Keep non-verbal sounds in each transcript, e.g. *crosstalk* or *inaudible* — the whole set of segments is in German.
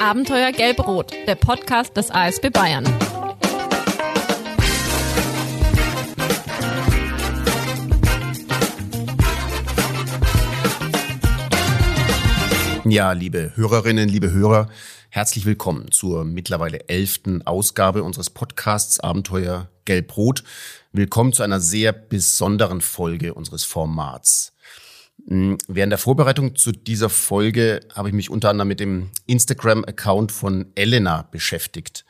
Abenteuer Gelb-Rot, der Podcast des ASB Bayern. Ja, liebe Hörerinnen, liebe Hörer, herzlich willkommen zur mittlerweile elften Ausgabe unseres Podcasts Abenteuer Gelb-Rot. Willkommen zu einer sehr besonderen Folge unseres Formats. Hm, während der Vorbereitung zu dieser Folge habe ich mich unter anderem mit dem Instagram-Account von Elena beschäftigt.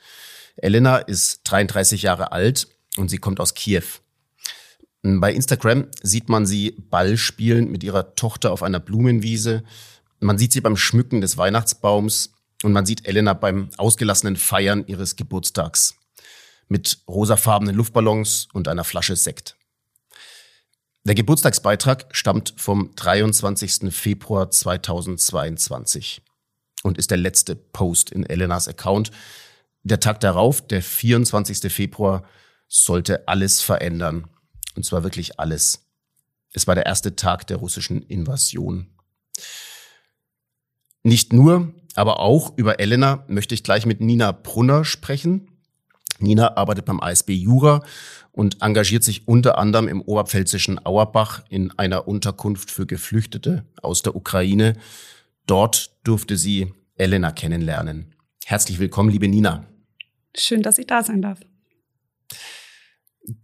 Elena ist 33 Jahre alt und sie kommt aus Kiew. Hm, bei Instagram sieht man sie Ball spielen mit ihrer Tochter auf einer Blumenwiese. Man sieht sie beim Schmücken des Weihnachtsbaums und man sieht Elena beim ausgelassenen Feiern ihres Geburtstags mit rosafarbenen Luftballons und einer Flasche Sekt. Der Geburtstagsbeitrag stammt vom 23. Februar 2022 und ist der letzte Post in Elenas Account. Der Tag darauf, der 24. Februar, sollte alles verändern. Und zwar wirklich alles. Es war der erste Tag der russischen Invasion. Nicht nur, aber auch über Elena möchte ich gleich mit Nina Brunner sprechen. Nina arbeitet beim ASB Jura und engagiert sich unter anderem im oberpfälzischen Auerbach in einer Unterkunft für Geflüchtete aus der Ukraine. Dort durfte sie Elena kennenlernen. Herzlich willkommen, liebe Nina. Schön, dass ich da sein darf.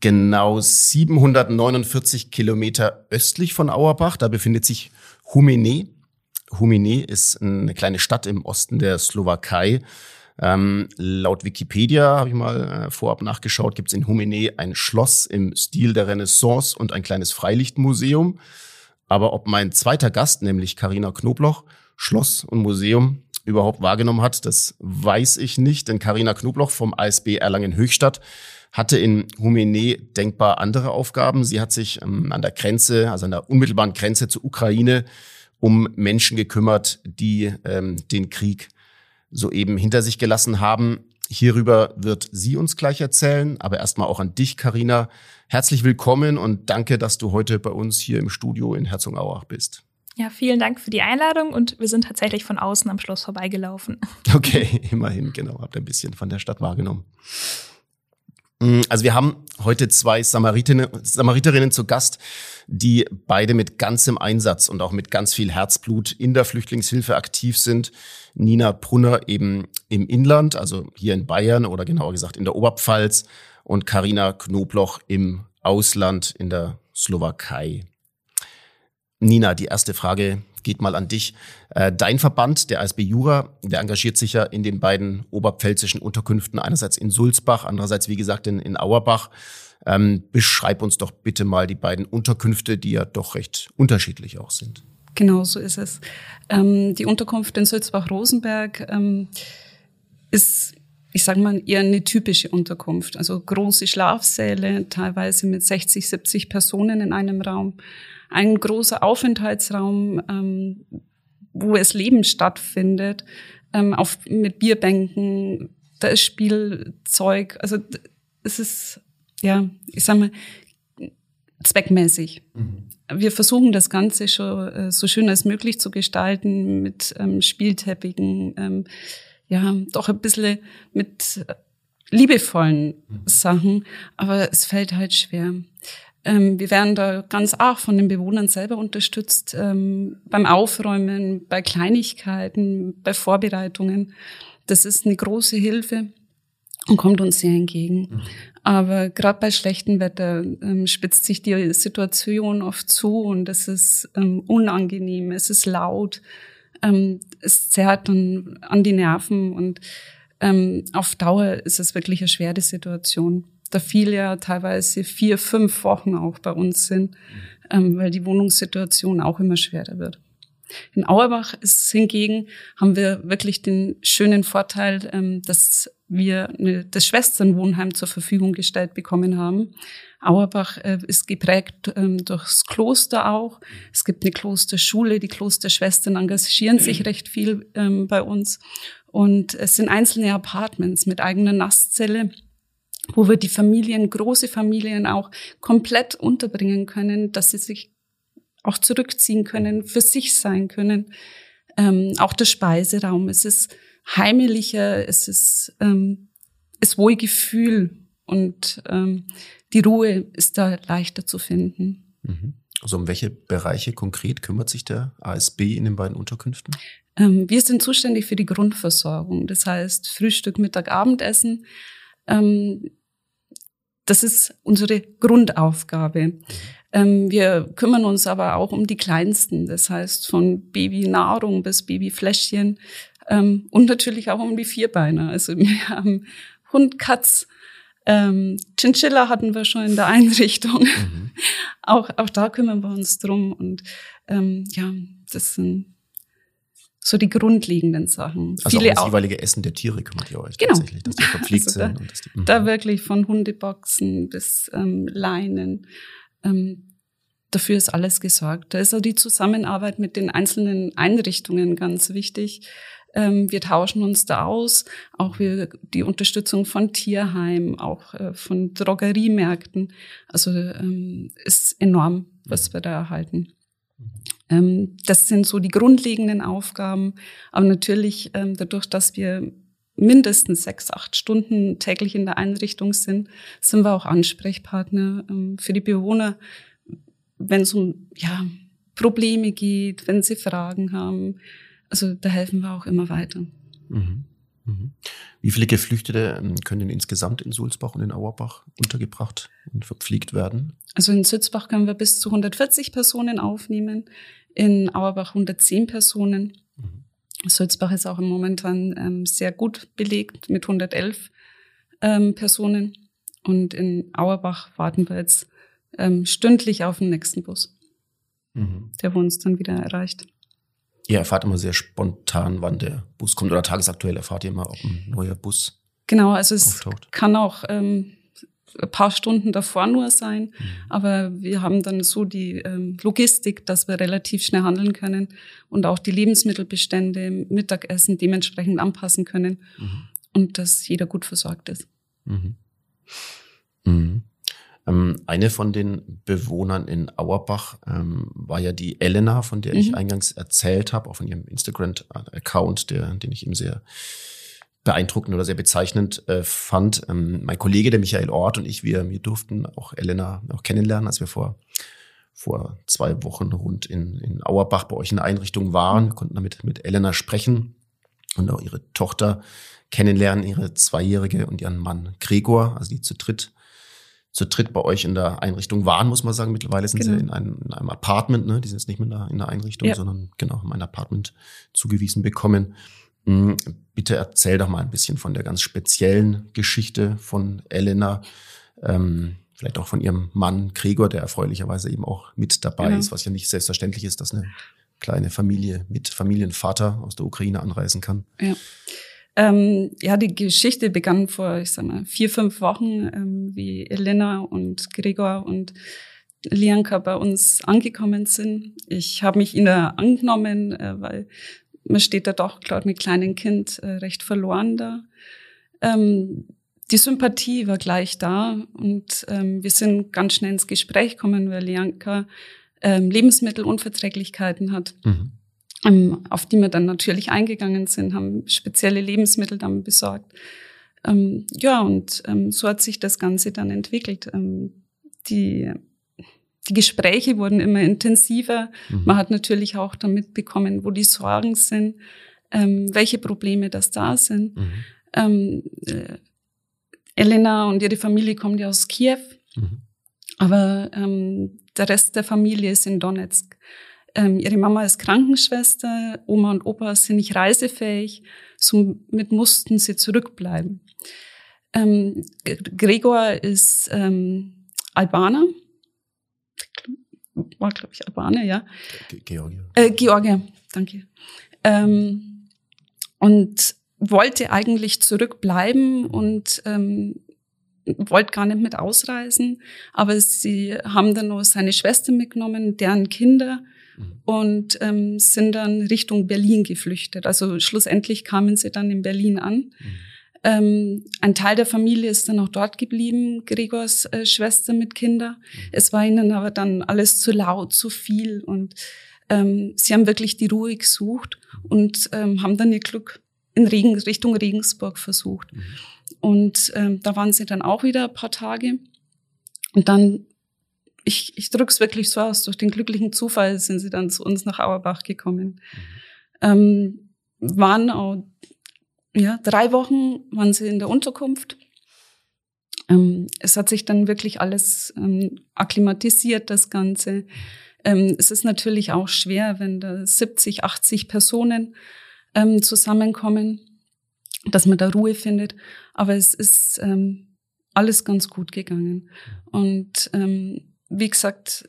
Genau 749 Kilometer östlich von Auerbach, da befindet sich Humene. Humene ist eine kleine Stadt im Osten der Slowakei. Ähm, laut Wikipedia habe ich mal äh, vorab nachgeschaut, gibt es in Humene ein Schloss im Stil der Renaissance und ein kleines Freilichtmuseum. Aber ob mein zweiter Gast, nämlich Karina Knobloch, Schloss und Museum überhaupt wahrgenommen hat, das weiß ich nicht, denn Karina Knobloch vom ASB Erlangen-Höchstadt hatte in Humene denkbar andere Aufgaben. Sie hat sich ähm, an der Grenze, also an der unmittelbaren Grenze zur Ukraine, um Menschen gekümmert, die ähm, den Krieg soeben hinter sich gelassen haben. Hierüber wird sie uns gleich erzählen, aber erstmal auch an dich, Karina. Herzlich willkommen und danke, dass du heute bei uns hier im Studio in Herzogenaurach bist. Ja, vielen Dank für die Einladung und wir sind tatsächlich von außen am Schloss vorbeigelaufen. *laughs* Okay, immerhin, genau, habt ein bisschen von der Stadt wahrgenommen. Mm, also wir haben heute zwei Samariterinnen, Samariterinnen zu Gast, die beide mit ganzem Einsatz und auch mit ganz viel Herzblut in der Flüchtlingshilfe aktiv sind. Nina Brunner eben im Inland, also hier in Bayern oder genauer gesagt in der Oberpfalz und Karina Knobloch im Ausland in der Slowakei. Nina, die erste Frage geht mal an dich. Äh, dein Verband, der ASB Jura, der engagiert sich ja in den beiden oberpfälzischen Unterkünften, einerseits in Sulzbach, andererseits, wie gesagt, in, in Auerbach. Ähm, beschreib uns doch bitte mal die beiden Unterkünfte, die ja doch recht unterschiedlich auch sind. Genau so ist es. Ähm, die Unterkunft in Sulzbach-Rosenberg ähm, ist ich sage mal, eher eine typische Unterkunft. Also große Schlafsäle, teilweise mit 60, 70 Personen in einem Raum ein großer Aufenthaltsraum, ähm, wo es Leben stattfindet, ähm, auf, mit Bierbänken, da ist Spielzeug, also es ist, ja, ich sag mal, zweckmäßig. Mhm. Wir versuchen das Ganze schon äh, so schön als möglich zu gestalten mit ähm, Spielteppichen, ähm, ja, doch ein bisschen mit liebevollen mhm. Sachen, aber es fällt halt schwer. Ähm, wir werden da ganz arg von den Bewohnern selber unterstützt, ähm, beim Aufräumen, bei Kleinigkeiten, bei Vorbereitungen. Das ist eine große Hilfe und kommt uns sehr entgegen. Mhm. Aber gerade bei schlechtem Wetter ähm, spitzt sich die Situation oft zu und es ist ähm, unangenehm, es ist laut, ähm, es zerrt dann an die Nerven und ähm, auf Dauer ist es wirklich eine schwere Situation da viele ja teilweise vier, fünf Wochen auch bei uns sind, ähm, weil die Wohnungssituation auch immer schwerer wird. In Auerbach ist hingegen, haben wir wirklich den schönen Vorteil, ähm, dass wir eine, das Schwesternwohnheim zur Verfügung gestellt bekommen haben. Auerbach äh, ist geprägt ähm, durchs Kloster auch. Es gibt eine Klosterschule, die Klosterschwestern engagieren sich recht viel ähm, bei uns. Und es sind einzelne Apartments mit eigener Nasszelle wo wir die Familien, große Familien auch komplett unterbringen können, dass sie sich auch zurückziehen können, für sich sein können. Ähm, auch der Speiseraum. Es ist heimeliger, es ist ähm, das Wohlgefühl und ähm, die Ruhe ist da leichter zu finden. Mhm. Also um welche Bereiche konkret kümmert sich der ASB in den beiden Unterkünften? Ähm, wir sind zuständig für die Grundversorgung, das heißt Frühstück, Mittag, Abendessen. Ähm, das ist unsere Grundaufgabe. Ähm, wir kümmern uns aber auch um die Kleinsten, das heißt von Babynahrung bis Babyfläschchen ähm, und natürlich auch um die Vierbeiner. Also *laughs* wir haben Hund, Katz, ähm, Chinchilla hatten wir schon in der Einrichtung. Mhm. *laughs* auch, auch da kümmern wir uns drum. Und ähm, ja, das sind so die grundlegenden Sachen. Also Viele auch das jeweilige Essen der Tiere kümmert ihr euch genau. tatsächlich, dass die *laughs* verpflegt also da, sind. Und dass die, mhm. da wirklich von Hundeboxen bis ähm, Leinen. Ähm, dafür ist alles gesorgt. Da ist auch die Zusammenarbeit mit den einzelnen Einrichtungen ganz wichtig. Ähm, wir tauschen uns da aus, auch wir, die Unterstützung von Tierheim, auch äh, von Drogeriemärkten. Also ähm, ist enorm, was wir da erhalten. Ähm, das sind so die grundlegenden Aufgaben. Aber natürlich ähm, dadurch, dass wir mindestens sechs, acht Stunden täglich in der Einrichtung sind, sind wir auch Ansprechpartner ähm, für die Bewohner, wenn es um ja, Probleme geht, wenn sie Fragen haben. Also da helfen wir auch immer weiter. Mhm. Mhm. Wie viele Geflüchtete ähm, können insgesamt in Sulzbach und in Auerbach untergebracht und verpflegt werden? Also in Sulzbach können wir bis zu 140 Personen aufnehmen, in Auerbach 110 Personen. Mhm. Sulzbach ist auch momentan ähm, sehr gut belegt mit 111 ähm, Personen. Und in Auerbach warten wir jetzt ähm, stündlich auf den nächsten Bus, mhm. der uns dann wieder erreicht. Ihr erfahrt immer sehr spontan, wann der Bus kommt oder tagesaktuell erfahrt ihr immer, ob ein neuer Bus Genau, also es auftaucht. kann auch ähm, ein paar Stunden davor nur sein, mhm. aber wir haben dann so die ähm, Logistik, dass wir relativ schnell handeln können und auch die Lebensmittelbestände, Mittagessen dementsprechend anpassen können mhm. und dass jeder gut versorgt ist. Mhm. Ähm, eine von den Bewohnern in Auerbach ähm, war ja die Elena, von der mhm. ich eingangs erzählt habe, auch von ihrem Instagram-Account, der, den ich eben sehr beeindruckend oder sehr bezeichnend äh, fand. Ähm, mein Kollege, der Michael Ort und ich, wir, wir durften auch Elena auch kennenlernen, als wir vor vor zwei Wochen rund in, in Auerbach bei euch in der Einrichtung waren, wir konnten damit mit Elena sprechen und auch ihre Tochter kennenlernen, ihre Zweijährige und ihren Mann Gregor, also die zu dritt zu dritt bei euch in der Einrichtung waren, muss man sagen. Mittlerweile sind genau. sie in einem, in einem Apartment, ne? Die sind jetzt nicht mehr in der, in der Einrichtung, ja. sondern genau in ein Apartment zugewiesen bekommen. Hm, bitte erzähl doch mal ein bisschen von der ganz speziellen Geschichte von Elena, ähm, vielleicht auch von ihrem Mann Gregor, der erfreulicherweise eben auch mit dabei genau. ist, was ja nicht selbstverständlich ist, dass eine kleine Familie mit Familienvater aus der Ukraine anreisen kann. Ja. Ähm, ja, die Geschichte begann vor, ich sag mal, vier, fünf Wochen, ähm, wie Elena und Gregor und Lianka bei uns angekommen sind. Ich habe mich ihnen angenommen, äh, weil man steht da doch, glaube mit kleinem Kind äh, recht verloren da. Ähm, die Sympathie war gleich da und ähm, wir sind ganz schnell ins Gespräch gekommen, weil Lianka ähm, Lebensmittelunverträglichkeiten hat. Mhm auf die wir dann natürlich eingegangen sind, haben spezielle Lebensmittel dann besorgt. Ähm, ja, und ähm, so hat sich das Ganze dann entwickelt. Ähm, die, die Gespräche wurden immer intensiver. Mhm. Man hat natürlich auch damit bekommen, wo die Sorgen sind, ähm, welche Probleme das da sind. Mhm. Ähm, äh, Elena und ihre Familie kommen ja aus Kiew, mhm. aber ähm, der Rest der Familie ist in Donetsk. Ähm, ihre Mama ist Krankenschwester, Oma und Opa sind nicht reisefähig, somit mussten sie zurückbleiben. Ähm, Gregor ist ähm, Albaner, war glaube ich Albaner, ja. Georgier. Äh, Georgier, danke. Ähm, und wollte eigentlich zurückbleiben und ähm, wollte gar nicht mit ausreisen, aber sie haben dann nur seine Schwester mitgenommen, deren Kinder und ähm, sind dann Richtung Berlin geflüchtet. Also schlussendlich kamen sie dann in Berlin an. Mhm. Ähm, ein Teil der Familie ist dann auch dort geblieben, Gregors äh, Schwester mit Kindern. Mhm. Es war ihnen aber dann alles zu laut, zu viel und ähm, sie haben wirklich die Ruhe gesucht und ähm, haben dann ihr Glück in Regen, Richtung Regensburg versucht. Mhm. Und ähm, da waren sie dann auch wieder ein paar Tage. Und dann, ich, ich drücke es wirklich so aus, durch den glücklichen Zufall sind sie dann zu uns nach Auerbach gekommen. Mhm. Ähm, waren auch, ja, drei Wochen waren sie in der Unterkunft. Ähm, es hat sich dann wirklich alles ähm, akklimatisiert, das Ganze. Ähm, es ist natürlich auch schwer, wenn da 70, 80 Personen ähm, zusammenkommen, dass man da Ruhe findet. Aber es ist ähm, alles ganz gut gegangen. Und ähm, wie gesagt,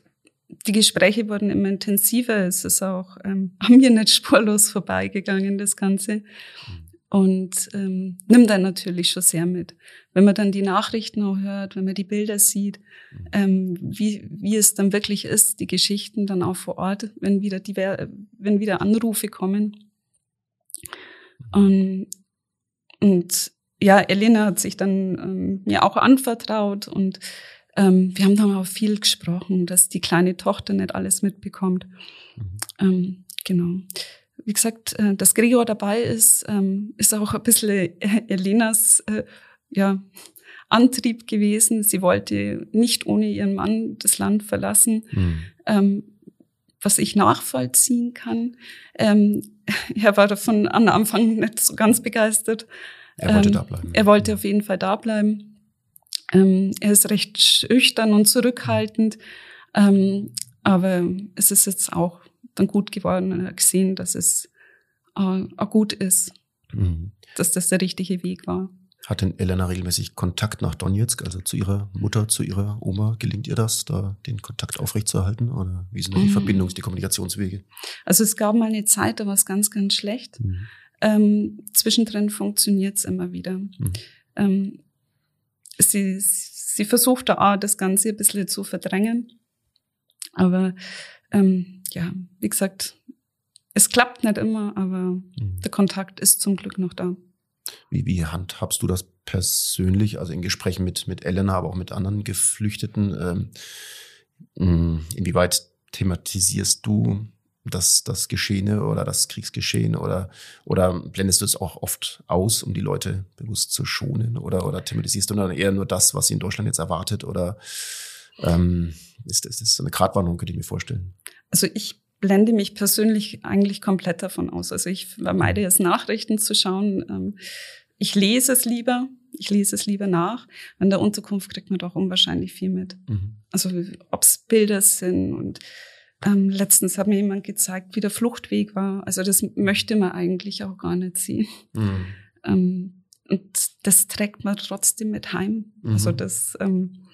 die Gespräche wurden immer intensiver. Es ist auch ähm, *laughs* an mir nicht spurlos vorbeigegangen, das Ganze. Und ähm, nimmt dann natürlich schon sehr mit. Wenn man dann die Nachrichten auch hört, wenn man die Bilder sieht, ähm, wie, wie es dann wirklich ist, die Geschichten dann auch vor Ort, wenn wieder, die, wenn wieder Anrufe kommen. Und, und ja, Elena hat sich dann ähm, mir auch anvertraut und ähm, wir haben dann auch viel gesprochen, dass die kleine Tochter nicht alles mitbekommt. Mhm. Ähm, genau. Wie gesagt, äh, dass Gregor dabei ist, ähm, ist auch ein bisschen äh, Elenas äh, ja, Antrieb gewesen. Sie wollte nicht ohne ihren Mann das Land verlassen. Mhm. Ähm, was ich nachvollziehen kann. Ähm, *laughs* er war davon am Anfang nicht so ganz begeistert. Er wollte ähm, da bleiben. Er wollte auf jeden Fall da bleiben. Ähm, er ist recht schüchtern und zurückhaltend. Ähm, aber es ist jetzt auch dann gut geworden und er hat gesehen, dass es äh, auch gut ist, mhm. dass das der richtige Weg war. Hat denn Elena regelmäßig Kontakt nach Donetsk, also zu ihrer Mutter, zu ihrer Oma? Gelingt ihr das, da den Kontakt aufrechtzuerhalten? Oder wie sind da die mhm. Verbindungs-, die Kommunikationswege? Also es gab mal eine Zeit, da war es ganz, ganz schlecht. Mhm. Ähm, zwischendrin funktioniert es immer wieder. Mhm. Ähm, sie, sie versucht da auch das Ganze ein bisschen zu verdrängen. Aber ähm, ja, wie gesagt, es klappt nicht immer, aber mhm. der Kontakt ist zum Glück noch da. Wie, wie handhabst du das persönlich, also in Gesprächen mit, mit Elena, aber auch mit anderen Geflüchteten? Ähm, mm, inwieweit thematisierst du das, das Geschehene oder das Kriegsgeschehen oder, oder blendest du es auch oft aus, um die Leute bewusst zu schonen oder, oder thematisierst du dann eher nur das, was sie in Deutschland jetzt erwartet oder ähm, ist, ist das so eine Gratwanderung, könnte ich mir vorstellen? Also ich blende mich persönlich eigentlich komplett davon aus. Also ich vermeide es, Nachrichten zu schauen. Ähm, ich lese es lieber. Ich lese es lieber nach. In der Unterkunft kriegt man doch unwahrscheinlich viel mit. Mhm. Also ob es Bilder sind und ähm, letztens hat mir jemand gezeigt, wie der Fluchtweg war. Also das möchte man eigentlich auch gar nicht sehen. Mhm. Ähm, und das trägt man trotzdem mit heim. Mhm. Also das ähm,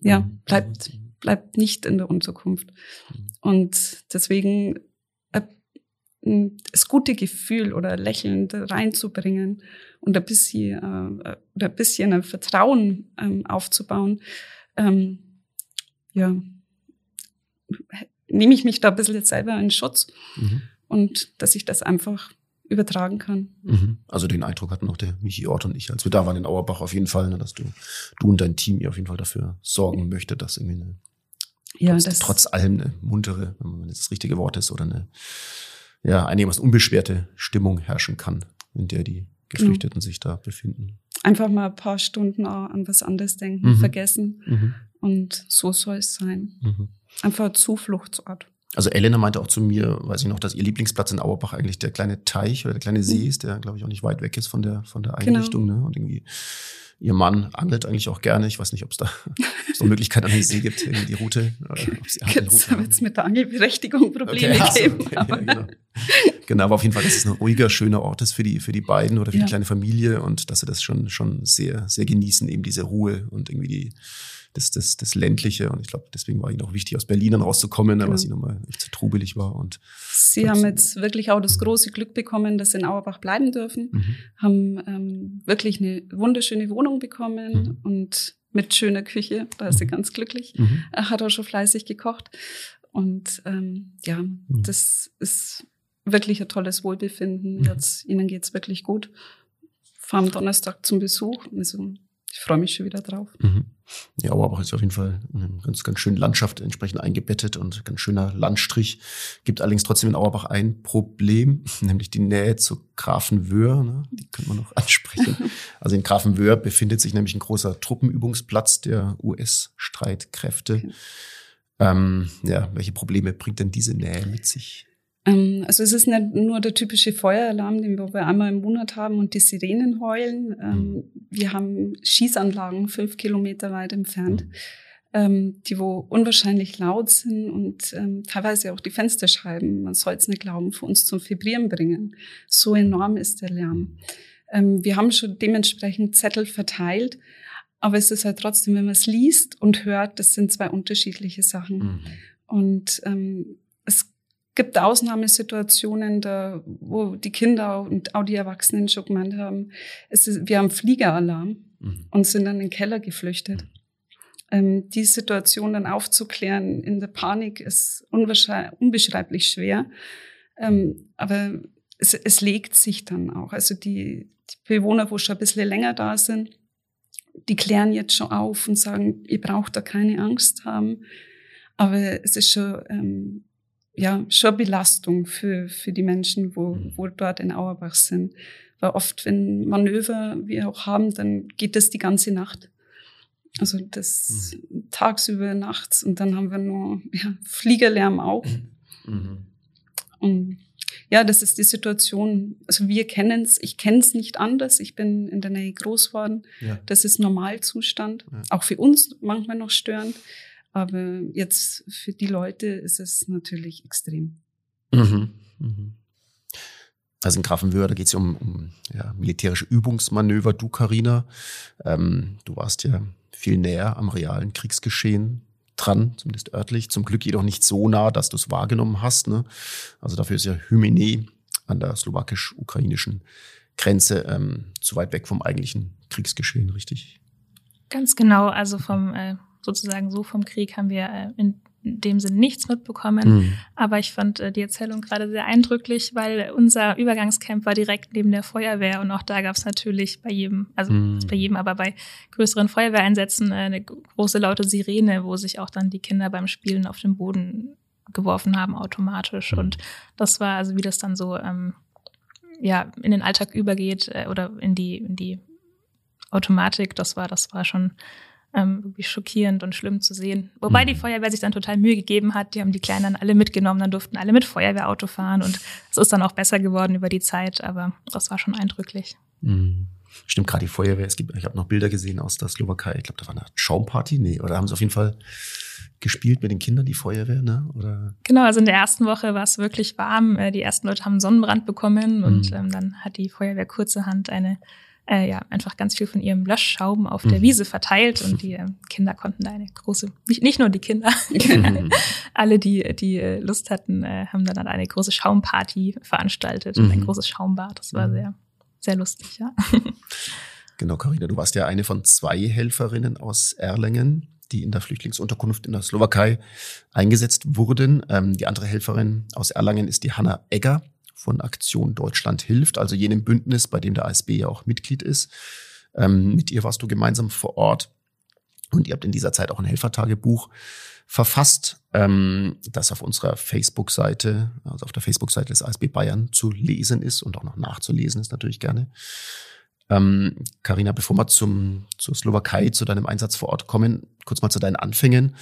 ja mhm. bleibt bleibt nicht in der Unterkunft. Mhm. Und deswegen äh, das gute Gefühl oder Lächeln reinzubringen und ein bisschen, äh, oder ein bisschen ein Vertrauen ähm, aufzubauen, ähm, ja, nehme ich mich da ein bisschen jetzt selber in Schutz mhm. und dass ich das einfach übertragen kann. Mhm. Also den Eindruck hatten auch der Michi Ort und ich, als wir da waren in Auerbach auf jeden Fall, ne, dass du, du und dein Team ihr auf jeden Fall dafür sorgen möchte, dass irgendwie eine ja, trotz, das trotz allem eine muntere, wenn jetzt das richtige Wort ist, oder eine ja, einigermaßen unbeschwerte Stimmung herrschen kann, in der die Geflüchteten mhm. sich da befinden. Einfach mal ein paar Stunden an was anderes denken, mhm. vergessen. Und so soll es sein. Mhm. Einfach ein Zufluchtsort. Also Elena meinte auch zu mir, weiß ich noch, dass ihr Lieblingsplatz in Auerbach eigentlich der kleine Teich oder der kleine See mhm. ist, der, glaube ich, auch nicht weit weg ist von der, von der. Einrichtung. Genau. Ne? Und irgendwie Ihr Mann angelt eigentlich auch gerne. Ich weiß nicht, ob es da so eine Möglichkeit an der See gibt, irgendwie die Route. Jetzt wird es mit der Angelberechtigung Probleme okay, also, geben. Okay, ja, genau. genau, aber auf jeden Fall, dass es ein ruhiger, schöner Ort ist für die, für die beiden oder für ja. die kleine Familie und dass sie das schon, schon sehr, sehr genießen, eben diese Ruhe und irgendwie die, das, das, das Ländliche. Und ich glaube, deswegen war ihnen auch wichtig, aus Berlin dann rauszukommen, genau. weil sie nochmal nicht zu trubelig war. Und sie haben jetzt wirklich auch das große Glück bekommen, dass sie in Auerbach bleiben dürfen, mhm. haben ähm, wirklich eine wunderschöne Wohnung bekommen mhm. und mit schöner Küche, da ist sie mhm. ganz glücklich. Mhm. Er hat auch schon fleißig gekocht. Und ähm, ja, mhm. das ist wirklich ein tolles Wohlbefinden. Mhm. Jetzt, ihnen geht's wirklich gut. Fahren am Donnerstag zum Besuch. Also ich freue mich schon wieder drauf. Mhm. Ja, aber ist auf jeden Fall eine ganz, ganz schön Landschaft entsprechend eingebettet und ganz schöner Landstrich. Gibt allerdings trotzdem in Auerbach ein Problem, *laughs* nämlich die Nähe zu Grafenwöhr. Ne? Die können wir noch *laughs* ansprechen. Also in Grafenwöhr befindet sich nämlich ein großer Truppenübungsplatz der US-Streitkräfte. Okay. Ähm, ja, welche Probleme bringt denn diese Nähe mit sich? Ähm, also es ist nicht nur der typische Feueralarm, den wir einmal im Monat haben und die Sirenen heulen. Ähm, mhm. Wir haben Schießanlagen fünf Kilometer weit entfernt, mhm. Ähm, die wo unwahrscheinlich laut sind und teilweise auch die Fensterscheiben, man soll es nicht glauben, für uns zum Vibrieren bringen. So enorm ist der Lärm. wir haben schon dementsprechend Zettel verteilt, aber es ist halt trotzdem, wenn man es liest und hört, das sind zwei unterschiedliche Sachen. Mhm. Und ähm, gibt Ausnahmesituationen, da, wo die Kinder und auch die Erwachsenen schon gemeint haben, ist, wir haben Fliegeralarm mhm. und sind dann in den Keller geflüchtet. Mhm. Ähm, die Situation dann aufzuklären in der Panik ist unbeschreiblich schwer. Ähm, aber es, es legt sich dann auch. Also die, die Bewohner, wo schon ein bisschen länger da sind, die klären jetzt schon auf und sagen, ihr braucht da keine Angst haben. Aber es ist schon ähm, ja, schon Belastung für, für die Menschen, wo, mhm. wo dort in Auerbach sind. Weil oft, wenn Manöver wir auch haben, dann geht das die ganze Nacht. Also das mhm. tagsüber, nachts und dann haben wir nur ja, Fliegerlärm auch. Mhm. Und ja, das ist die Situation. Also wir kennen es, ich kenne es nicht anders. Ich bin in der Nähe groß geworden. Ja. Das ist Normalzustand. Ja. Auch für uns manchmal noch störend. Aber jetzt für die Leute ist es natürlich extrem. Mhm. Mhm. Also in Grafenwöhr, da geht es ja um, um ja, militärische Übungsmanöver. Du, Carina, ähm, du warst ja viel näher am realen Kriegsgeschehen dran, zumindest örtlich. Zum Glück jedoch nicht so nah, dass du es wahrgenommen hast. Ne? Also dafür ist ja Hymene an der slowakisch-ukrainischen Grenze ähm, zu weit weg vom eigentlichen Kriegsgeschehen, richtig? Ganz genau. Also vom äh, sozusagen so vom Krieg haben wir äh, in dem Sinn nichts mitbekommen. Mhm. Aber ich fand äh, die Erzählung gerade sehr eindrücklich, weil unser Übergangscamp war direkt neben der Feuerwehr und auch da gab es natürlich bei jedem, also mhm. bei jedem, aber bei größeren Feuerwehreinsätzen äh, eine große laute Sirene, wo sich auch dann die Kinder beim Spielen auf den Boden geworfen haben automatisch. Mhm. Und das war also, wie das dann so ähm, ja in den Alltag übergeht äh, oder in die in die Automatik, das war das war schon ähm, wirklich schockierend und schlimm zu sehen. Wobei mhm. die Feuerwehr sich dann total Mühe gegeben hat. Die haben die Kleinen dann alle mitgenommen, dann durften alle mit Feuerwehrauto fahren und es ist dann auch besser geworden über die Zeit, aber das war schon eindrücklich. Mhm. Stimmt, gerade die Feuerwehr. Es gibt, ich habe noch Bilder gesehen aus der Slowakei. Ich glaube, da war eine Schaumparty. Nee, oder haben sie auf jeden Fall gespielt mit den Kindern, die Feuerwehr, ne? Oder? Genau, also in der ersten Woche war es wirklich warm. Äh, die ersten Leute haben Sonnenbrand bekommen und mhm. ähm, dann hat die Feuerwehr kurzerhand eine äh, ja, einfach ganz viel von ihrem Löschschaum auf der mhm. Wiese verteilt und die äh, Kinder konnten da eine große, nicht, nicht nur die Kinder, *laughs* alle, die, die äh, Lust hatten, äh, haben dann eine große Schaumparty veranstaltet mhm. und ein mhm. großes Schaumbad. Das war mhm. sehr, sehr lustig, ja. *laughs* Genau, Carina, du warst ja eine von zwei Helferinnen aus Erlangen, die in der Flüchtlingsunterkunft in der Slowakei eingesetzt wurden. Ähm, die andere Helferin aus Erlangen ist die Hanna Egger von Aktion Deutschland hilft, also jenem Bündnis, bei dem der ASB ja auch Mitglied ist. Ähm, mit ihr warst du gemeinsam vor Ort und ihr habt in dieser Zeit auch ein Helfertagebuch verfasst, ähm, das auf unserer Facebook-Seite, also auf der Facebook-Seite des ASB Bayern zu lesen ist und auch noch nachzulesen ist natürlich gerne. Ähm, Carina, bevor wir zum, zur Slowakei, zu deinem Einsatz vor Ort kommen, kurz mal zu deinen Anfängen.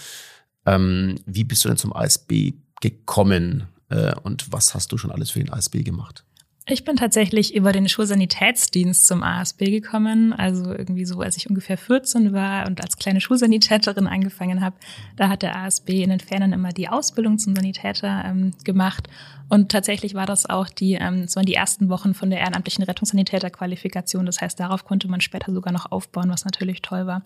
Ähm, wie bist du denn zum ASB gekommen? Äh, und was hast du schon alles für den ASB gemacht? Ich bin tatsächlich über den Schulsanitätsdienst zum ASB gekommen. Also irgendwie so, als ich ungefähr 14 war und als kleine Schulsanitäterin angefangen habe, da hat der ASB in den Fernen immer die Ausbildung zum Sanitäter ähm, gemacht. Und tatsächlich war das auch die, ähm, das waren die ersten Wochen von der ehrenamtlichen Rettungssanitäterqualifikation. Das heißt, darauf konnte man später sogar noch aufbauen, was natürlich toll war.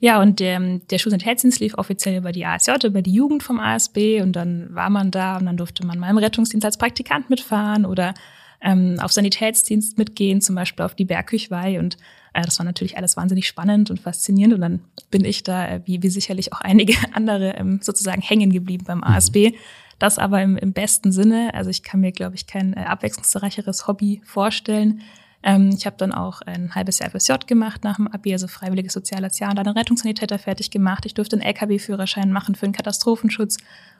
Ja, und der, der Schulsanitätsdienst lief offiziell über die ASJ, über die Jugend vom ASB und dann war man da und dann durfte man mal im Rettungsdienst als Praktikant mitfahren oder ähm, auf Sanitätsdienst mitgehen, zum Beispiel auf die Bergküchwei. Und äh, das war natürlich alles wahnsinnig spannend und faszinierend. Und dann bin ich da, äh, wie, wie sicherlich auch einige *laughs* andere, ähm, sozusagen hängen geblieben beim ASB. Mhm. Das aber im, im besten Sinne, also ich kann mir, glaube ich, kein äh, abwechslungsreicheres Hobby vorstellen Ähm, ich habe dann auch ein halbes Jahr FSJ gemacht nach dem Abi, also freiwilliges soziales Jahr, und dann Rettungssanitäter fertig gemacht. Ich durfte einen LKW-Führerschein machen für den Katastrophenschutz,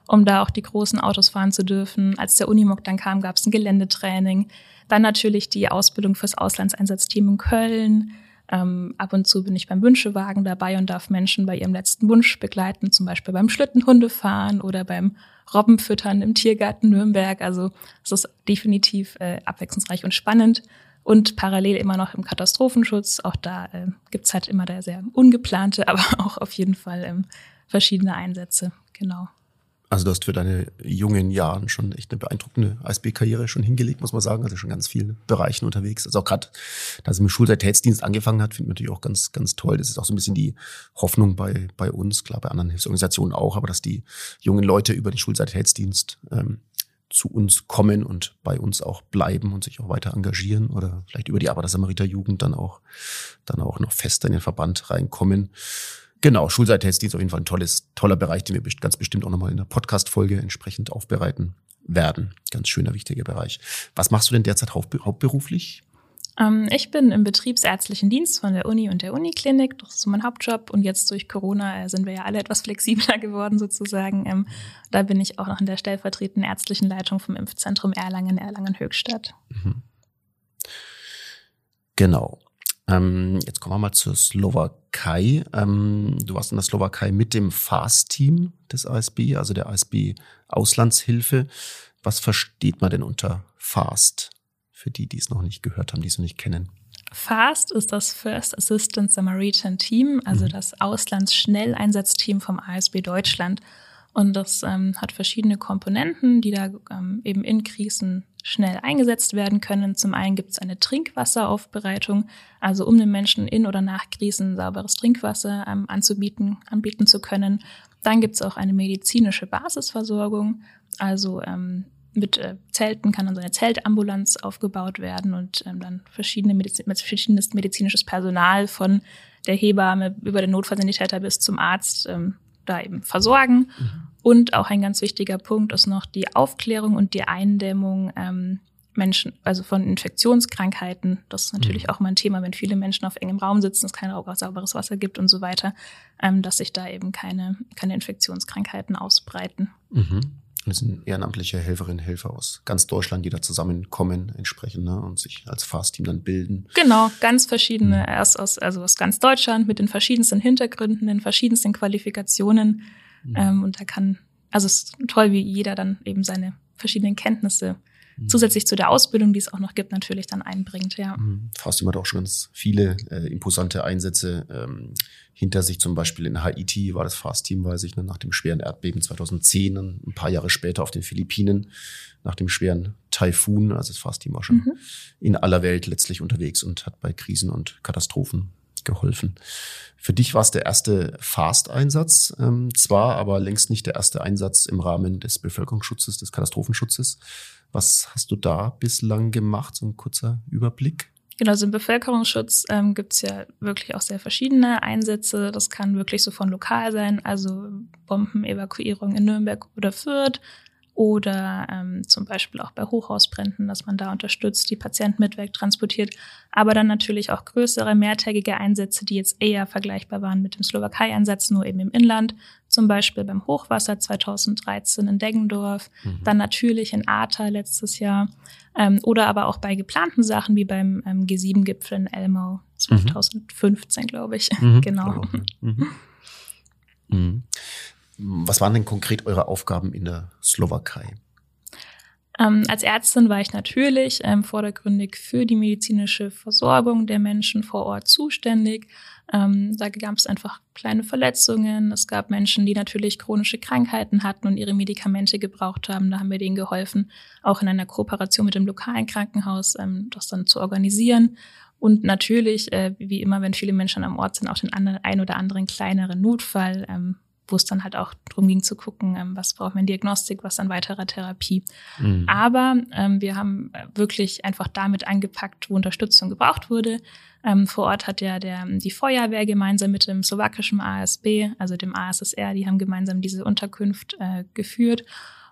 um da auch die großen Autos fahren zu dürfen. Als der Unimog dann kam, gab es ein Geländetraining. Dann natürlich die Ausbildung fürs Auslandseinsatzteam in Köln. Ähm, ab und zu bin ich beim Wünschewagen dabei und darf Menschen bei ihrem letzten Wunsch begleiten, zum Beispiel beim Schlittenhundefahren oder beim Robbenfüttern im Tiergarten Nürnberg. Also es ist definitiv äh, abwechslungsreich und spannend. Und parallel immer noch im Katastrophenschutz. Auch da äh, gibt's halt immer da sehr ungeplante, *laughs* aber auch auf jeden Fall ähm, verschiedene Einsätze. Genau. Also du hast für deine jungen Jahren schon echt eine beeindruckende ASB-Karriere schon hingelegt, muss man sagen. Also schon ganz vielen Bereichen unterwegs. Also auch gerade, dass es mit Schulsanitätsdienst angefangen hat, finde ich natürlich auch ganz, ganz toll. Das ist auch so ein bisschen die Hoffnung bei, bei uns, klar bei anderen Hilfsorganisationen auch, aber dass die jungen Leute über den Schulsanitätsdienst ähm, zu uns kommen und bei uns auch bleiben und sich auch weiter engagieren oder vielleicht über die Arbeit der Samariterjugend dann auch, dann auch noch fester in den Verband reinkommen. Genau, Schulseittest ist auf jeden Fall ein tolles, toller Bereich, den wir ganz bestimmt auch nochmal in der Podcast-Folge entsprechend aufbereiten werden. Ganz schöner, wichtiger Bereich. Was machst du denn derzeit hauptberuflich? Ähm, ich bin im betriebsärztlichen Dienst von der Uni und der Uniklinik. Das ist so mein Hauptjob. Und jetzt durch Corona äh, sind wir ja alle etwas flexibler *laughs* geworden sozusagen. Ähm, da bin ich auch noch in der stellvertretenden ärztlichen Leitung vom Impfzentrum Erlangen, Erlangen-Höchstadt. Mhm. Genau. Ähm, jetzt kommen wir mal zur Slowakei. Du warst in der Slowakei mit dem FAST-Team des ASB, also der ASB Auslandshilfe. Was versteht man denn unter FAST? Für die, die es noch nicht gehört haben, die es noch nicht kennen. FAST ist das First Assistant Samaritan Team, also mhm. das Auslandsschnelleinsatzteam vom ASB Deutschland. Und das ähm, hat verschiedene Komponenten, die da ähm, eben in Krisen schnell eingesetzt werden können. Zum einen gibt es eine Trinkwasseraufbereitung, also um den Menschen in oder nach Krisen sauberes Trinkwasser ähm, anzubieten, anbieten zu können. Dann gibt es auch eine medizinische Basisversorgung, also ähm, mit äh, Zelten kann dann so eine Zeltambulanz aufgebaut werden und ähm, dann verschiedene Mediz verschiedenes medizinisches Personal von der Hebamme über den Notfallsanitäter bis zum Arzt ähm, da eben versorgen. Mhm. Und auch ein ganz wichtiger Punkt ist noch die Aufklärung und die Eindämmung ähm, Menschen, also von Infektionskrankheiten. Das ist natürlich mhm. auch mal ein Thema, wenn viele Menschen auf engem Raum sitzen, es kein sauberes Wasser gibt und so weiter, ähm, dass sich da eben keine, keine Infektionskrankheiten ausbreiten. Mhm. Das sind ehrenamtliche Helferinnen und Helfer aus ganz Deutschland, die da zusammenkommen entsprechend ne, und sich als Fast-Team dann bilden. Genau, ganz verschiedene, mhm. erst aus, also aus ganz Deutschland mit den verschiedensten Hintergründen, den verschiedensten Qualifikationen. Mhm. Ähm, und da kann, also es ist toll, wie jeder dann eben seine verschiedenen Kenntnisse mhm. zusätzlich zu der Ausbildung, die es auch noch gibt, natürlich dann einbringt, ja. Mhm. Fast immer doch schon ganz viele äh, imposante Einsätze ähm, hinter sich. Zum Beispiel in Haiti war das Fast-Team, weiß ich, ne, nach dem schweren Erdbeben 2010, dann ein paar Jahre später auf den Philippinen, nach dem schweren Taifun. Also das Fast-Team war schon mhm. in aller Welt letztlich unterwegs und hat bei Krisen und Katastrophen geholfen. Für dich war es der erste Fast-Einsatz, ähm, zwar aber längst nicht der erste Einsatz im Rahmen des Bevölkerungsschutzes, des Katastrophenschutzes. Was hast du da bislang gemacht? So ein kurzer Überblick. Genau, also im Bevölkerungsschutz ähm, gibt es ja wirklich auch sehr verschiedene Einsätze. Das kann wirklich so von lokal sein, also Bombenevakuierung in Nürnberg oder Fürth, oder ähm, zum Beispiel auch bei Hochhausbränden, dass man da unterstützt, die Patienten mit wegtransportiert, aber dann natürlich auch größere, mehrtägige Einsätze, die jetzt eher vergleichbar waren mit dem Slowakei-Einsatz, nur eben im Inland, zum Beispiel beim Hochwasser 2013 in Deggendorf, mhm. dann natürlich in Arta letztes Jahr ähm, oder aber auch bei geplanten Sachen wie beim ähm, G7-Gipfel in Elmau 2015, mhm. glaube ich. *laughs* Mhm. genau. *laughs* Was waren denn konkret eure Aufgaben in der Slowakei? Ähm, als Ärztin war ich natürlich ähm, vordergründig für die medizinische Versorgung der Menschen vor Ort zuständig. Ähm, da gab es einfach kleine Verletzungen. Es gab Menschen, die natürlich chronische Krankheiten hatten und ihre Medikamente gebraucht haben. Da haben wir denen geholfen, auch in einer Kooperation mit dem lokalen Krankenhaus ähm, das dann zu organisieren. Und natürlich, äh, wie immer, wenn viele Menschen am Ort sind, auch den anderen, ein oder anderen kleineren Notfall, ähm, wo es dann halt auch darum ging zu gucken, ähm, was braucht man Diagnostik, was an weiterer Therapie. Mhm. Aber ähm, wir haben wirklich einfach damit angepackt, wo Unterstützung gebraucht wurde. Ähm, vor Ort hat ja der, die Feuerwehr gemeinsam mit dem slowakischen ASB, also dem ASSR, die haben gemeinsam diese Unterkunft äh, geführt.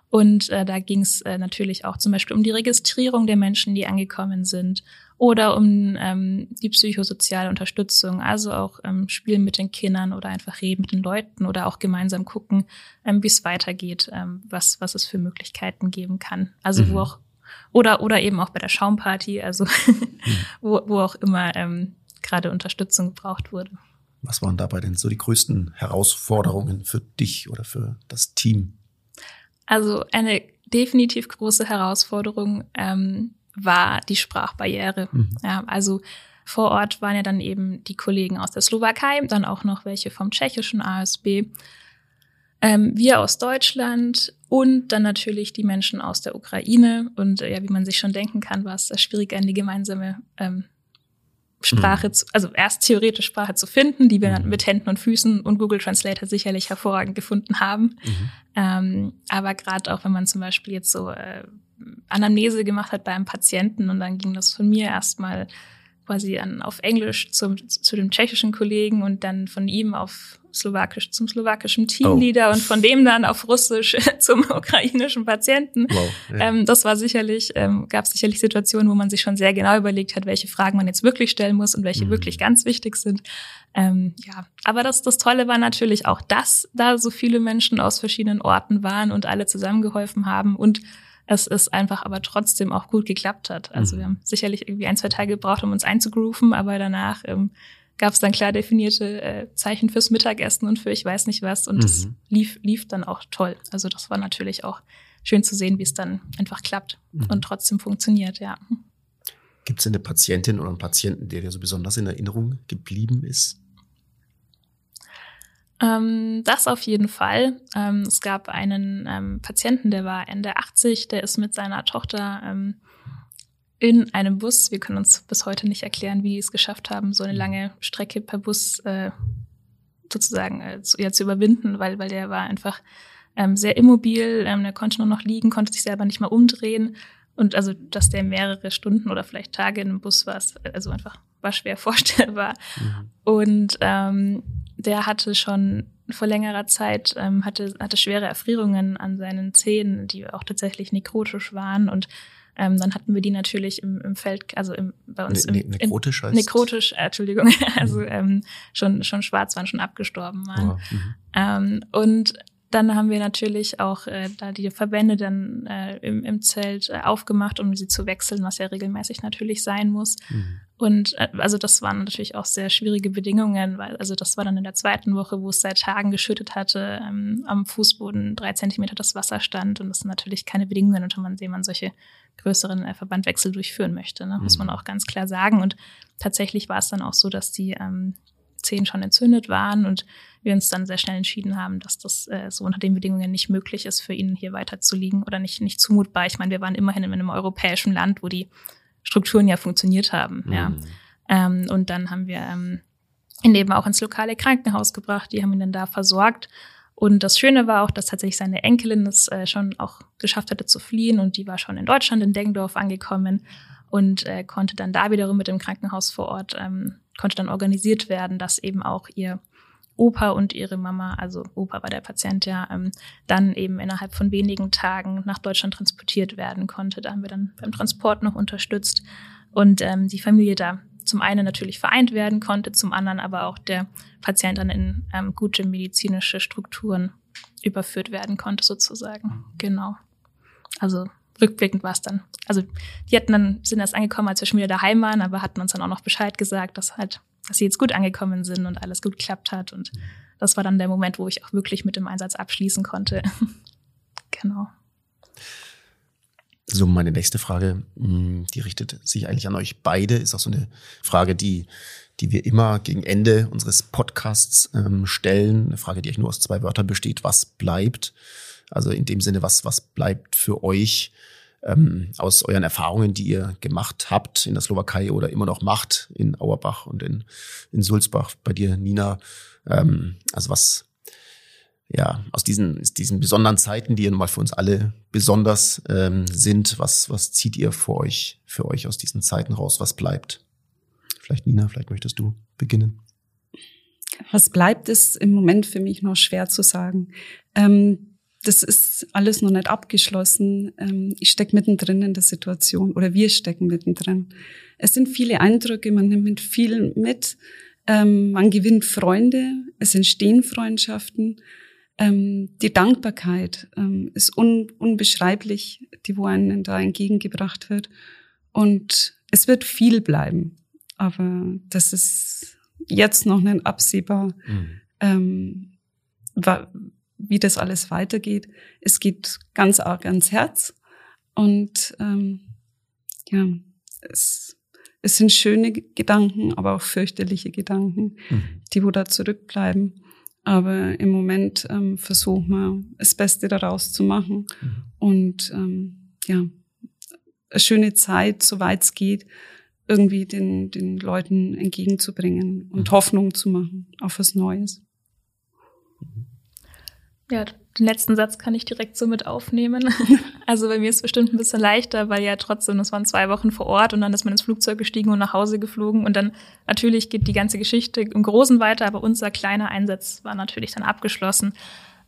Und äh, da ging es äh, natürlich auch zum Beispiel um die Registrierung der Menschen, die angekommen sind oder um ähm, die psychosoziale Unterstützung, also auch ähm, Spielen mit den Kindern oder einfach reden mit den Leuten oder auch gemeinsam gucken, ähm, wie es weitergeht, ähm, was, was es für Möglichkeiten geben kann. Also mhm. wo auch oder oder eben auch bei der Schaumparty, also *laughs* mhm. wo, wo auch immer ähm, gerade Unterstützung gebraucht wurde. Was waren dabei denn so die größten Herausforderungen für dich oder für das Team? Also eine definitiv große Herausforderung ähm, war die Sprachbarriere. Mhm. Ja, also vor Ort waren ja dann eben die Kollegen aus der Slowakei, dann auch noch welche vom tschechischen ASB, ähm, wir aus Deutschland und dann natürlich die Menschen aus der Ukraine. Und äh, ja, wie man sich schon denken kann, war es schwierig, eine gemeinsame ähm, Sprache, mhm. zu, also erst theoretisch Sprache zu finden, die wir mhm. mit Händen und Füßen und Google Translator sicherlich hervorragend gefunden haben. Mhm. Ähm, aber gerade auch, wenn man zum Beispiel jetzt so äh, Anamnese gemacht hat bei einem Patienten und dann ging das von mir erstmal quasi an, auf Englisch zum, zu dem tschechischen Kollegen und dann von ihm auf Slowakisch zum slowakischen Teamleader oh. und von dem dann auf Russisch *laughs* zum ukrainischen Patienten. Wow, ja. ähm, das war sicherlich, ähm, gab sicherlich Situationen, wo man sich schon sehr genau überlegt hat, welche Fragen man jetzt wirklich stellen muss und welche mhm. wirklich ganz wichtig sind. Ähm, ja, aber das, das Tolle war natürlich auch, dass da so viele Menschen aus verschiedenen Orten waren und alle zusammengeholfen haben und es ist einfach aber trotzdem auch gut geklappt hat. Also mhm. wir haben sicherlich irgendwie ein, zwei Tage gebraucht, um uns einzugrooven, aber danach ähm, gab es dann klar definierte äh, Zeichen fürs Mittagessen und für ich weiß nicht was und mhm. das lief, lief dann auch toll. Also das war natürlich auch schön zu sehen, wie es dann einfach klappt mhm. und trotzdem funktioniert, ja. Gibt es eine Patientin oder einen Patienten, der dir so besonders in Erinnerung geblieben ist? Ähm, das auf jeden Fall. Ähm, es gab einen ähm, Patienten, der war Ende 80, der ist mit seiner Tochter ähm, in einem Bus. Wir können uns bis heute nicht erklären, wie die es geschafft haben, so eine lange Strecke per Bus äh, sozusagen äh, zu, ja, zu überwinden, weil, weil der war einfach ähm, sehr immobil, ähm, der konnte nur noch liegen, konnte sich selber nicht mal umdrehen. Und also, dass der mehrere Stunden oder vielleicht Tage in einem Bus war, also einfach war schwer *laughs* vorstellbar. Mhm. Und ähm, der hatte schon vor längerer Zeit ähm, hatte hatte schwere Erfrierungen an seinen Zähnen, die auch tatsächlich nekrotisch waren und ähm, dann hatten wir die natürlich im, im Feld, also im, bei uns ne, ne, nekrotisch heißt nekrotisch, äh, Entschuldigung, *laughs* also mhm. ähm, schon schon schwarz waren, schon abgestorben waren. Oh, ähm, und dann haben wir natürlich auch äh, da die Verbände dann äh, im, im Zelt äh, aufgemacht, um sie zu wechseln, was ja regelmäßig natürlich sein muss. Mhm. Und äh, also das waren natürlich auch sehr schwierige Bedingungen, weil also das war dann in der zweiten Woche, wo es seit Tagen geschüttet hatte, ähm, am Fußboden drei Zentimeter das Wasser stand und das sind natürlich keine Bedingungen, unter man denen man solche größeren äh, Verbandwechsel durchführen möchte, ne? muss man mhm. auch ganz klar sagen. Und tatsächlich war es dann auch so, dass die ähm, Zehen schon entzündet waren und wir uns dann sehr schnell entschieden haben, dass das äh, so unter den Bedingungen nicht möglich ist, für ihn hier weiter zu liegen oder nicht, nicht zumutbar. Ich meine, wir waren immerhin in einem europäischen Land, wo die Strukturen ja funktioniert haben. Mhm. Ja. Ähm, und dann haben wir ähm, ihn eben auch ins lokale Krankenhaus gebracht, die haben ihn dann da versorgt. Und das Schöne war auch, dass tatsächlich seine Enkelin es äh, schon auch geschafft hatte zu fliehen und die war schon in Deutschland, in Deggendorf angekommen und äh, konnte dann da wiederum mit dem Krankenhaus vor Ort, ähm, konnte dann organisiert werden, dass eben auch ihr Opa und ihre Mama, also Opa war der Patient ja, ähm, dann eben innerhalb von wenigen Tagen nach Deutschland transportiert werden konnte. Da haben wir dann beim Transport noch unterstützt und ähm, die Familie da zum einen natürlich vereint werden konnte, zum anderen aber auch der Patient dann in ähm, gute medizinische Strukturen überführt werden konnte, sozusagen. Genau. Also rückblickend war es dann. Also die hatten dann, sind erst angekommen, als wir schon wieder daheim waren, aber hatten uns dann auch noch Bescheid gesagt, dass halt dass sie jetzt gut angekommen sind und alles gut geklappt hat. Und das war dann der Moment, wo ich auch wirklich mit dem Einsatz abschließen konnte. *laughs* genau. So, meine nächste Frage, hm, die richtet sich eigentlich an euch beide, ist auch so eine Frage, die, die wir immer gegen Ende unseres Podcasts ähm, stellen. Eine Frage, die eigentlich nur aus zwei Wörtern besteht. Was bleibt? Also in dem Sinne, was, was bleibt für euch ähm, aus euren Erfahrungen, die ihr gemacht habt in der Slowakei oder immer noch macht in Auerbach und in, in Sulzbach bei dir, Nina. Ähm, also was, ja, aus diesen, diesen besonderen Zeiten, die ja nun mal für uns alle besonders ähm, sind, was, was zieht ihr für euch, für euch aus diesen Zeiten raus? Was bleibt? Vielleicht Nina, vielleicht möchtest du beginnen. Was bleibt, ist im Moment für mich noch schwer zu sagen. Ähm, das ist alles noch nicht abgeschlossen. Ähm, ich stecke mittendrin in der Situation oder wir stecken mittendrin. Es sind viele Eindrücke, man nimmt mit viel mit. Ähm, man gewinnt Freunde, es entstehen Freundschaften. Ähm, die Dankbarkeit ist un unbeschreiblich, die wo einem da entgegengebracht wird. Und es wird viel bleiben. Aber das ist jetzt noch nicht absehbar, mhm. ähm, wie das alles weitergeht. Es geht ganz arg ans Herz. Und ähm, ja, es es sind schöne Gedanken, aber auch fürchterliche Gedanken, mhm. die wo da zurückbleiben. Aber im Moment ähm, versuchen wir, das Beste daraus zu machen mhm. und ähm, ja, eine schöne Zeit, soweit es geht, irgendwie den, den Leuten entgegenzubringen und mhm. Hoffnung zu machen auf was Neues. Ja, den letzten Satz kann ich direkt so mit aufnehmen. *laughs* Also bei mir ist es bestimmt ein bisschen leichter, weil ja trotzdem, das waren zwei Wochen vor Ort und dann ist man ins Flugzeug gestiegen und nach Hause geflogen und dann natürlich geht die ganze Geschichte im Großen weiter, aber unser kleiner Einsatz war natürlich dann abgeschlossen.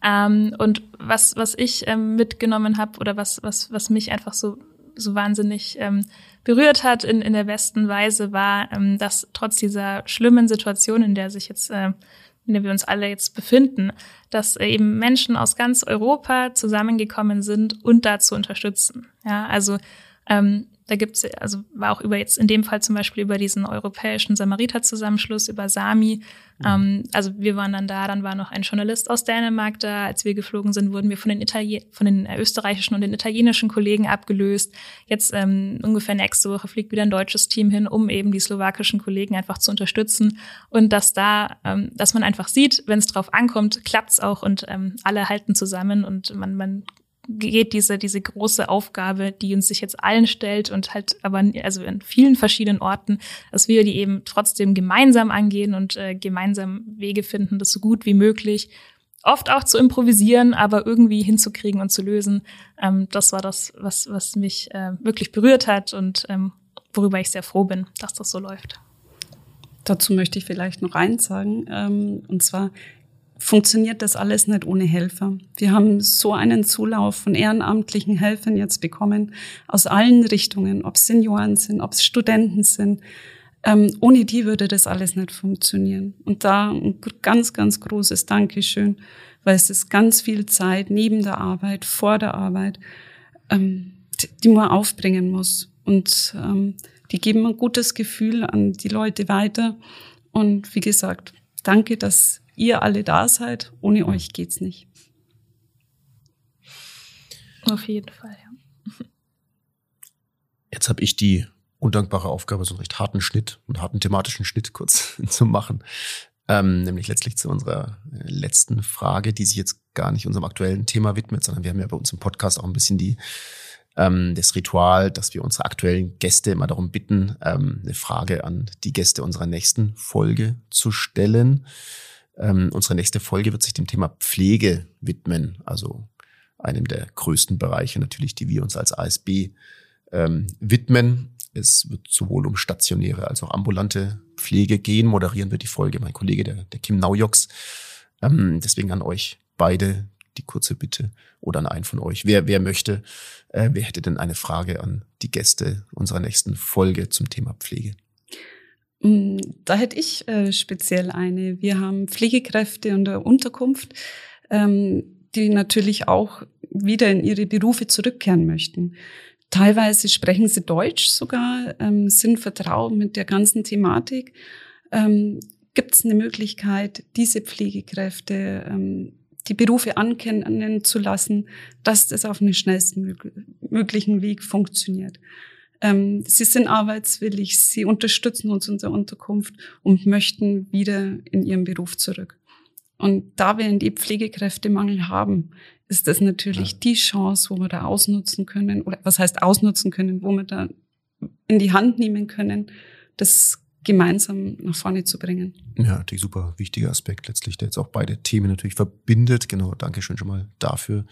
Ähm, und was, was ich ähm, mitgenommen habe oder was, was, was mich einfach so, so wahnsinnig ähm, berührt hat in, in der besten Weise, war, ähm, dass trotz dieser schlimmen Situation, in der sich jetzt äh, in der wir uns alle jetzt befinden, dass eben Menschen aus ganz Europa zusammengekommen sind und da zu unterstützen. Ja, also ähm, da gibt's also war auch über jetzt in dem Fall zum Beispiel über diesen europäischen Samariter-Zusammenschluss, über Sami. Mhm. Ähm, also wir waren dann da, dann war noch ein Journalist aus Dänemark da. Als wir geflogen sind, wurden wir von den, Italien von den österreichischen und den italienischen Kollegen abgelöst. Jetzt ähm, ungefähr nächste Woche fliegt wieder ein deutsches Team hin, um eben die slowakischen Kollegen einfach zu unterstützen. Und dass da, ähm, dass man einfach sieht, wenn es drauf ankommt, klappt's auch und ähm, alle halten zusammen und man, man geht diese, diese große Aufgabe, die uns sich jetzt allen stellt und halt aber also in vielen verschiedenen Orten, dass wir die eben trotzdem gemeinsam angehen und äh, gemeinsam Wege finden, das so gut wie möglich oft auch zu improvisieren, aber irgendwie hinzukriegen und zu lösen. Ähm, das war das, was, was mich äh, wirklich berührt hat und ähm, worüber ich sehr froh bin, dass das so läuft. Dazu möchte ich vielleicht noch eins sagen. Ähm, und zwar, funktioniert das alles nicht ohne Helfer. Wir haben so einen Zulauf von ehrenamtlichen Helfern jetzt bekommen, aus allen Richtungen, ob es Senioren sind, ob es Studenten sind. Ähm, ohne die würde das alles nicht funktionieren. Und da ein ganz, ganz großes Dankeschön, weil es ist ganz viel Zeit neben der Arbeit, vor der Arbeit, ähm, die, man aufbringen muss. Und ähm, die geben ein gutes Gefühl an die Leute weiter. Und wie gesagt, danke, dass ihr alle da seid. Ohne euch geht's nicht. Auf jeden Fall, ja. Jetzt habe ich die undankbare Aufgabe, so einen recht harten Schnitt, einen harten thematischen Schnitt *laughs* kurz zu machen. Ähm, nämlich letztlich zu unserer äh, letzten Frage, die sich jetzt gar nicht unserem aktuellen Thema widmet, sondern wir haben ja bei uns im Podcast auch ein bisschen die ähm, das Ritual, dass wir unsere aktuellen Gäste immer darum bitten, ähm, eine Frage an die Gäste unserer nächsten Folge zu stellen. Ähm, unsere nächste Folge wird sich dem Thema Pflege widmen, also einem der größten Bereiche natürlich, die wir uns als ASB ähm, widmen. Es wird sowohl um stationäre als auch ambulante Pflege gehen. Moderieren wird die Folge mein Kollege, der, der Kim Naujoks. Ähm, deswegen an euch beide die kurze Bitte oder an einen von euch. Wer, wer möchte, äh, wer hätte denn eine Frage an die Gäste unserer nächsten Folge zum Thema Pflege? Mm, da hätte ich äh, speziell eine. Wir haben Pflegekräfte in der Unterkunft, ähm, die natürlich auch wieder in ihre Berufe zurückkehren möchten. Teilweise sprechen sie Deutsch sogar, ähm, sind vertraut mit der ganzen Thematik. Ähm, Gibt es eine Möglichkeit, diese Pflegekräfte ähm, die Berufe ankennen zu lassen, dass das auf den schnellsten möglichen Weg funktioniert? Ähm, sie sind arbeitswillig, sie unterstützen uns in der Unterkunft und möchten wieder in ihren Beruf zurück. Und da wir in die Pflegekräftemangel haben, ist das natürlich ja. die Chance, wo wir da ausnutzen können, oder was heißt ausnutzen können, wo wir da in die Hand nehmen können, das gemeinsam nach vorne zu bringen. Ja, natürlich super wichtiger Aspekt letztlich, der jetzt auch beide Themen natürlich verbindet. Genau, danke schön schon mal dafür.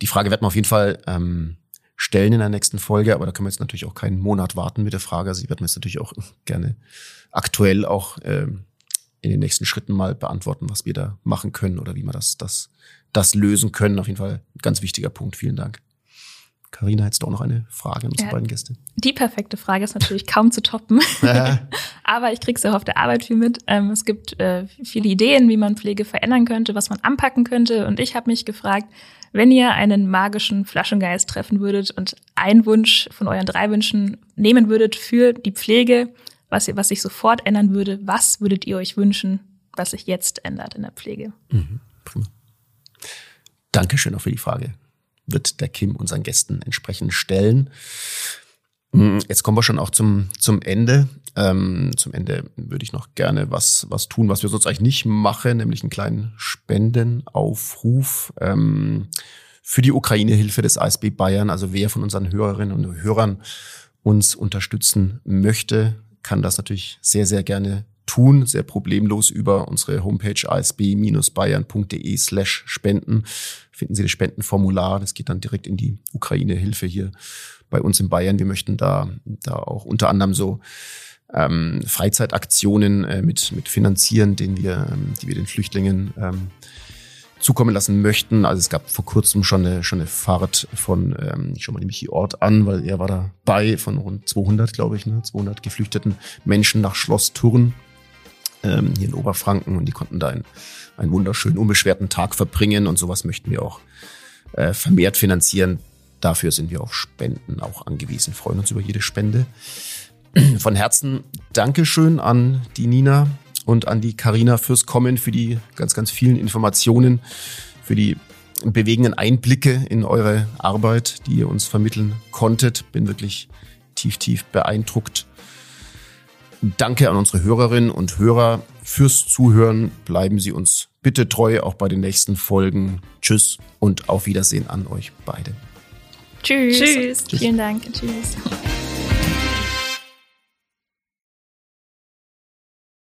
Die Frage werden wir auf jeden Fall ähm, stellen in der nächsten Folge, aber da können wir jetzt natürlich auch keinen Monat warten mit der Frage. Also die werden wir jetzt natürlich auch *laughs* gerne aktuell auch ähm, in den nächsten Schritten mal beantworten, was wir da machen können oder wie wir das, das, das lösen können. Auf jeden Fall ein ganz wichtiger Punkt. Vielen Dank. Karina, hättest du auch noch eine Frage an unsere ja, beiden Gäste? Die perfekte Frage ist natürlich kaum zu toppen. *laughs* Aber ich kriege es auch auf der Arbeit viel mit. Ähm, es gibt äh, viele Ideen, wie man Pflege verändern könnte, was man anpacken könnte. Und ich habe mich gefragt, wenn ihr einen magischen Flaschengeist treffen würdet und einen Wunsch von euren drei Wünschen nehmen würdet für die Pflege, was, was sich sofort ändern würde, was würdet ihr euch wünschen, was sich jetzt ändert in der Pflege? Mhm, prima. Dankeschön auch für die Frage wird der Kim unseren Gästen entsprechend stellen. Hm, jetzt kommen wir schon auch zum, zum Ende. Ähm, zum Ende würde ich noch gerne was, was tun, was wir sonst eigentlich nicht machen, nämlich einen kleinen Spendenaufruf ähm, für die Ukraine-Hilfe des ASB Bayern. Also wer von unseren Hörerinnen und Hörern uns unterstützen möchte, kann das natürlich sehr, sehr gerne tun, sehr problemlos über unsere Homepage asb-bayern.de slash spenden. Finden Sie das Spendenformular, das geht dann direkt in die Ukraine-Hilfe hier bei uns in Bayern. Wir möchten da, da auch unter anderem so ähm, Freizeitaktionen äh, mit, mit finanzieren, den wir, ähm, die wir den Flüchtlingen ähm, zukommen lassen möchten. Also es gab vor kurzem schon eine, schon eine Fahrt von, ähm, ich schau mal nämlich die Ort an, weil er war dabei, von rund 200, glaube ich, ne, 200 geflüchteten Menschen nach Schloss Thurn ähm, hier in Oberfranken und die konnten da einen, einen wunderschönen, unbeschwerten Tag verbringen und sowas möchten wir auch äh, vermehrt finanzieren. Dafür sind wir auf Spenden auch angewiesen, freuen uns über jede Spende. *clears throat* Von Herzen Dankeschön an die Nina und an die Karina fürs Kommen, für die ganz, ganz vielen Informationen, für die bewegenden Einblicke in eure Arbeit, die ihr uns vermitteln konntet. Bin wirklich tief, tief beeindruckt Danke an unsere Hörerinnen und Hörer fürs Zuhören. Bleiben Sie uns bitte treu, auch bei den nächsten Folgen. Tschüss und auf Wiedersehen an euch beide. Tschüss. Tschüss. Tschüss. Vielen Dank. Tschüss.